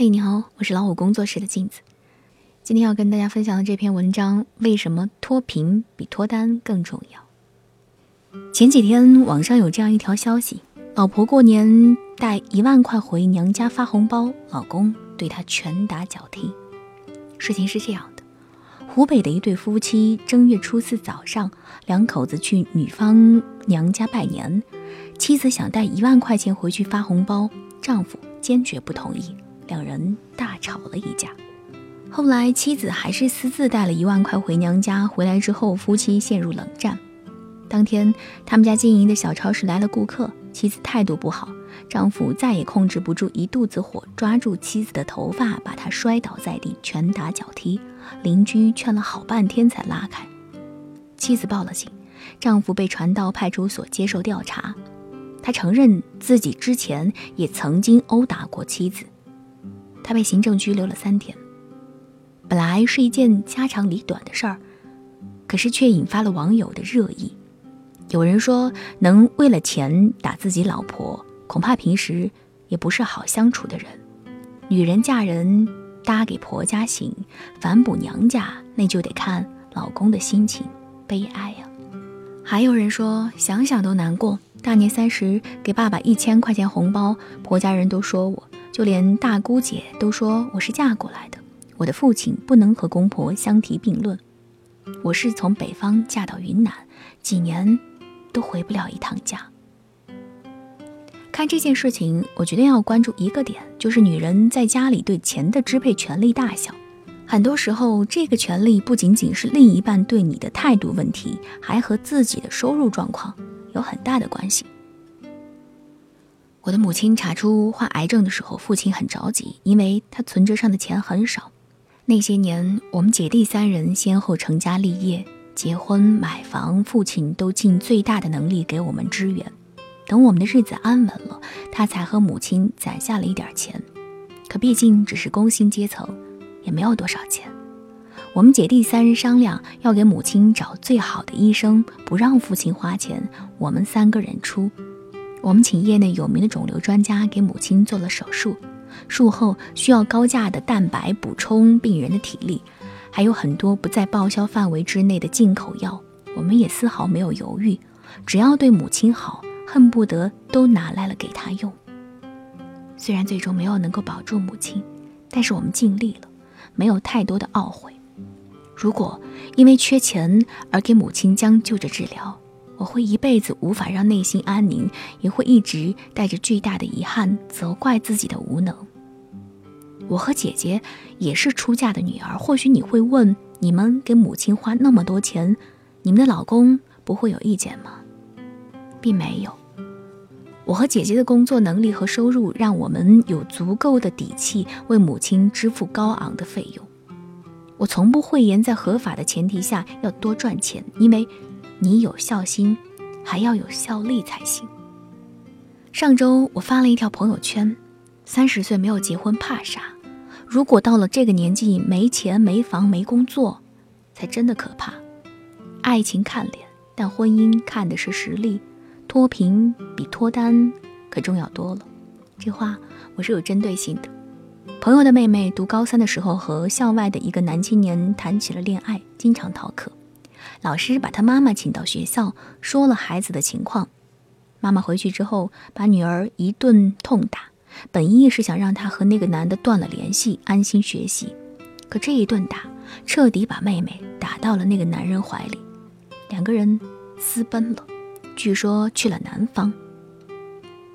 嘿，你好，我是老虎工作室的镜子。今天要跟大家分享的这篇文章，为什么脱贫比脱单更重要？前几天网上有这样一条消息：老婆过年带一万块回娘家发红包，老公对她拳打脚踢。事情是这样的：湖北的一对夫妻正月初四早上，两口子去女方娘家拜年，妻子想带一万块钱回去发红包，丈夫坚决不同意。两人大吵了一架，后来妻子还是私自带了一万块回娘家。回来之后，夫妻陷入冷战。当天，他们家经营的小超市来了顾客，妻子态度不好，丈夫再也控制不住一肚子火，抓住妻子的头发，把她摔倒在地，拳打脚踢。邻居劝了好半天才拉开。妻子报了警，丈夫被传到派出所接受调查。他承认自己之前也曾经殴打过妻子。他被行政拘留了三天。本来是一件家长里短的事儿，可是却引发了网友的热议。有人说，能为了钱打自己老婆，恐怕平时也不是好相处的人。女人嫁人搭给婆家行，反哺娘家，那就得看老公的心情，悲哀呀。还有人说，想想都难过。大年三十给爸爸一千块钱红包，婆家人都说我。就连大姑姐都说我是嫁过来的，我的父亲不能和公婆相提并论。我是从北方嫁到云南，几年都回不了一趟家。看这件事情，我决定要关注一个点，就是女人在家里对钱的支配权力大小。很多时候，这个权利不仅仅是另一半对你的态度问题，还和自己的收入状况有很大的关系。我的母亲查出患癌症的时候，父亲很着急，因为他存折上的钱很少。那些年，我们姐弟三人先后成家立业、结婚、买房，父亲都尽最大的能力给我们支援。等我们的日子安稳了，他才和母亲攒下了一点钱。可毕竟只是工薪阶层，也没有多少钱。我们姐弟三人商量，要给母亲找最好的医生，不让父亲花钱，我们三个人出。我们请业内有名的肿瘤专家给母亲做了手术，术后需要高价的蛋白补充病人的体力，还有很多不在报销范围之内的进口药，我们也丝毫没有犹豫，只要对母亲好，恨不得都拿来了给她用。虽然最终没有能够保住母亲，但是我们尽力了，没有太多的懊悔。如果因为缺钱而给母亲将就着治疗，我会一辈子无法让内心安宁，也会一直带着巨大的遗憾，责怪自己的无能。我和姐姐也是出嫁的女儿，或许你会问：你们给母亲花那么多钱，你们的老公不会有意见吗？并没有。我和姐姐的工作能力和收入，让我们有足够的底气为母亲支付高昂的费用。我从不讳言在合法的前提下要多赚钱，因为。你有孝心，还要有效力才行。上周我发了一条朋友圈：三十岁没有结婚怕啥？如果到了这个年纪没钱没房没工作，才真的可怕。爱情看脸，但婚姻看的是实力。脱贫比脱单可重要多了。这话我是有针对性的。朋友的妹妹读高三的时候，和校外的一个男青年谈起了恋爱，经常逃课。老师把他妈妈请到学校，说了孩子的情况。妈妈回去之后，把女儿一顿痛打，本意是想让她和那个男的断了联系，安心学习。可这一顿打，彻底把妹妹打到了那个男人怀里，两个人私奔了，据说去了南方。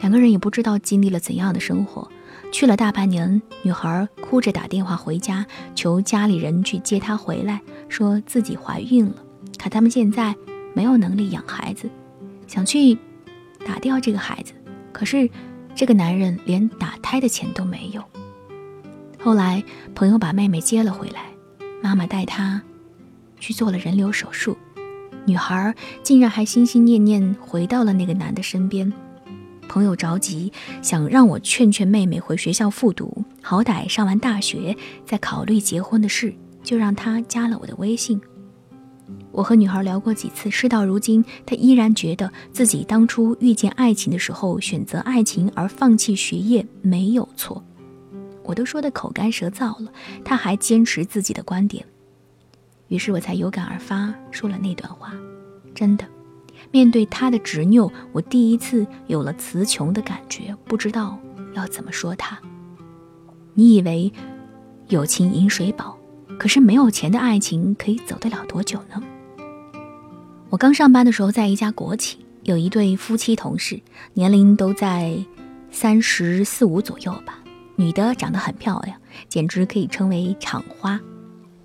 两个人也不知道经历了怎样的生活，去了大半年，女孩哭着打电话回家，求家里人去接她回来，说自己怀孕了。可他们现在没有能力养孩子，想去打掉这个孩子，可是这个男人连打胎的钱都没有。后来朋友把妹妹接了回来，妈妈带她去做了人流手术，女孩竟然还心心念念回到了那个男的身边。朋友着急，想让我劝劝妹妹回学校复读，好歹上完大学再考虑结婚的事，就让她加了我的微信。我和女孩聊过几次，事到如今，她依然觉得自己当初遇见爱情的时候，选择爱情而放弃学业没有错。我都说的口干舌燥了，她还坚持自己的观点。于是我才有感而发，说了那段话。真的，面对她的执拗，我第一次有了词穷的感觉，不知道要怎么说她。你以为友情饮水饱，可是没有钱的爱情可以走得了多久呢？我刚上班的时候，在一家国企，有一对夫妻同事，年龄都在三十四五左右吧。女的长得很漂亮，简直可以称为厂花。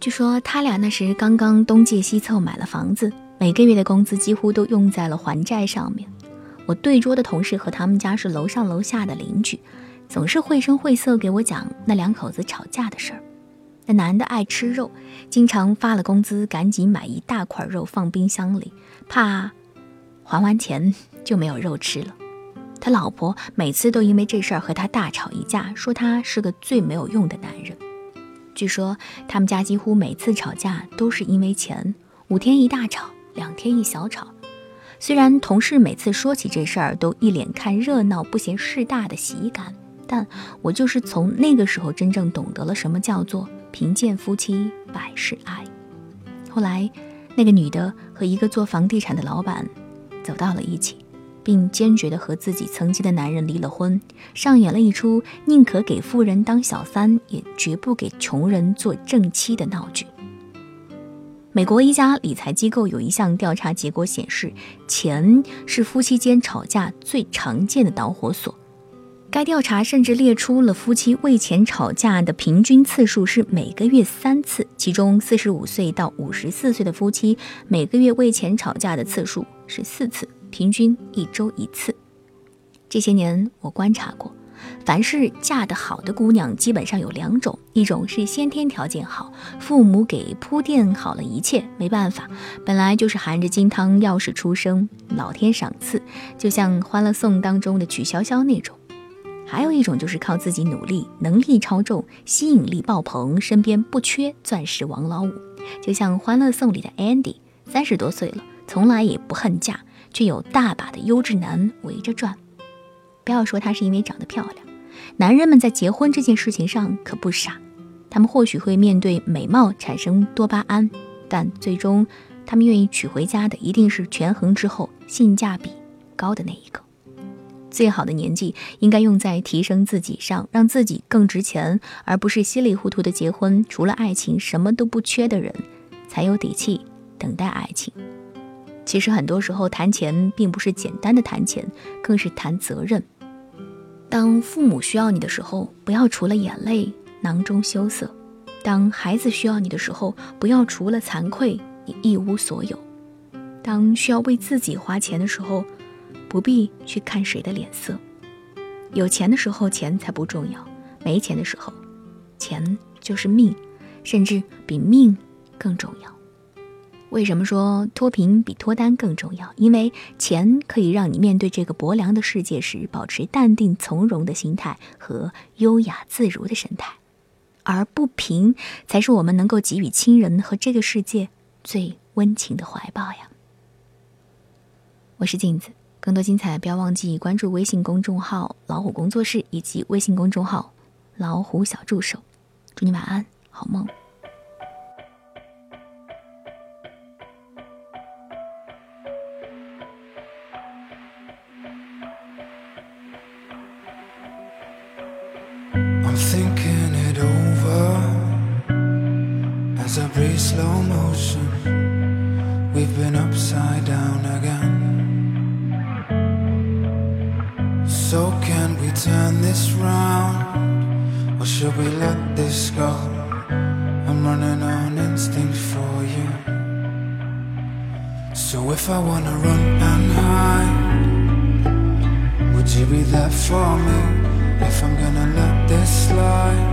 据说他俩那时刚刚东借西凑买了房子，每个月的工资几乎都用在了还债上面。我对桌的同事和他们家是楼上楼下的邻居，总是绘声绘色给我讲那两口子吵架的事儿。那男的爱吃肉，经常发了工资赶紧买一大块肉放冰箱里，怕还完钱就没有肉吃了。他老婆每次都因为这事儿和他大吵一架，说他是个最没有用的男人。据说他们家几乎每次吵架都是因为钱，五天一大吵，两天一小吵。虽然同事每次说起这事儿都一脸看热闹不嫌事大的喜感，但我就是从那个时候真正懂得了什么叫做贫贱夫妻百事哀。后来，那个女的和一个做房地产的老板走到了一起。并坚决的和自己曾经的男人离了婚，上演了一出宁可给富人当小三，也绝不给穷人做正妻的闹剧。美国一家理财机构有一项调查结果显示，钱是夫妻间吵架最常见的导火索。该调查甚至列出了夫妻为钱吵架的平均次数是每个月三次，其中四十五岁到五十四岁的夫妻每个月为钱吵架的次数是四次。平均一周一次。这些年我观察过，凡是嫁得好的姑娘，基本上有两种：一种是先天条件好，父母给铺垫好了一切，没办法，本来就是含着金汤钥匙出生，老天赏赐，就像《欢乐颂》当中的曲筱绡那种；还有一种就是靠自己努力，能力超重，吸引力爆棚，身边不缺钻石王老五，就像《欢乐颂》里的 Andy，三十多岁了，从来也不恨嫁。却有大把的优质男围着转，不要说她是因为长得漂亮，男人们在结婚这件事情上可不傻，他们或许会面对美貌产生多巴胺，但最终他们愿意娶回家的一定是权衡之后性价比高的那一个。最好的年纪应该用在提升自己上，让自己更值钱，而不是稀里糊涂的结婚。除了爱情，什么都不缺的人，才有底气等待爱情。其实很多时候谈钱并不是简单的谈钱，更是谈责任。当父母需要你的时候，不要除了眼泪囊中羞涩；当孩子需要你的时候，不要除了惭愧你一无所有；当需要为自己花钱的时候，不必去看谁的脸色。有钱的时候钱才不重要，没钱的时候，钱就是命，甚至比命更重要。为什么说脱贫比脱单更重要？因为钱可以让你面对这个薄凉的世界时，保持淡定从容的心态和优雅自如的神态，而不贫才是我们能够给予亲人和这个世界最温情的怀抱呀。我是镜子，更多精彩不要忘记关注微信公众号“老虎工作室”以及微信公众号“老虎小助手”。祝你晚安，好梦。Thinking it over as I breathe slow motion. This round? Or should we let this go? I'm running on instinct for you. So, if I wanna run and hide, would you be there for me? If I'm gonna let this slide,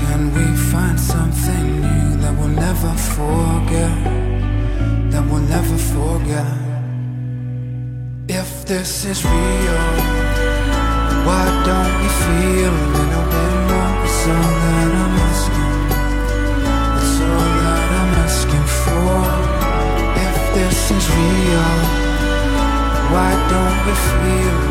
can we find something new? that we'll never forget, that we'll never forget. If this is real, why don't we feel a little bit more? It's all that I'm asking, it's all that I'm asking for. If this is real, why don't we feel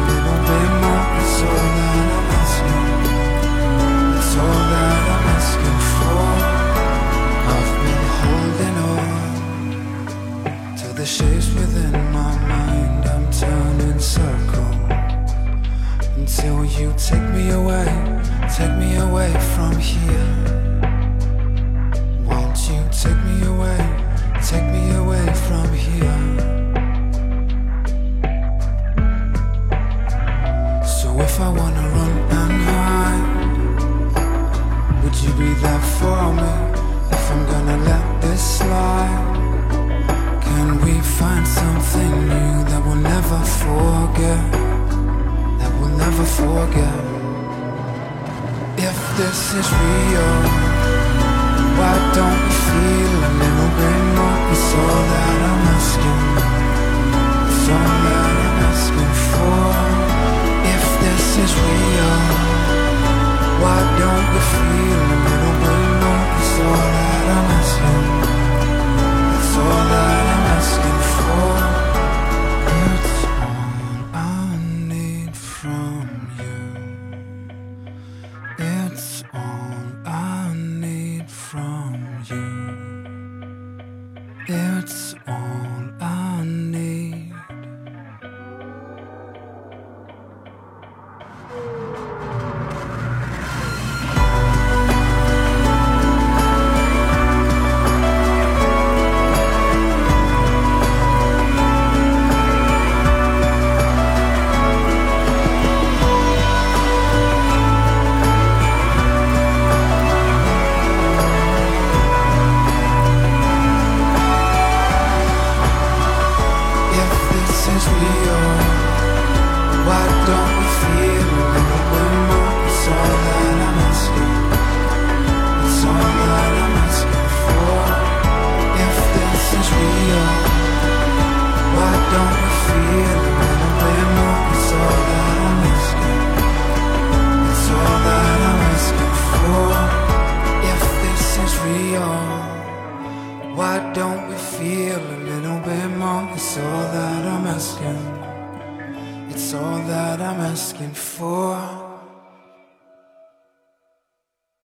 away take me away from here. Won't you take me away, take me away from here? So if I wanna run and hide, would you be there for me? If I'm gonna let this slide, can we find something new that we'll never forget? We'll never forget. If this is real, why don't we feel a little bit more? It's all that I'm asking. It's all that It's all I need.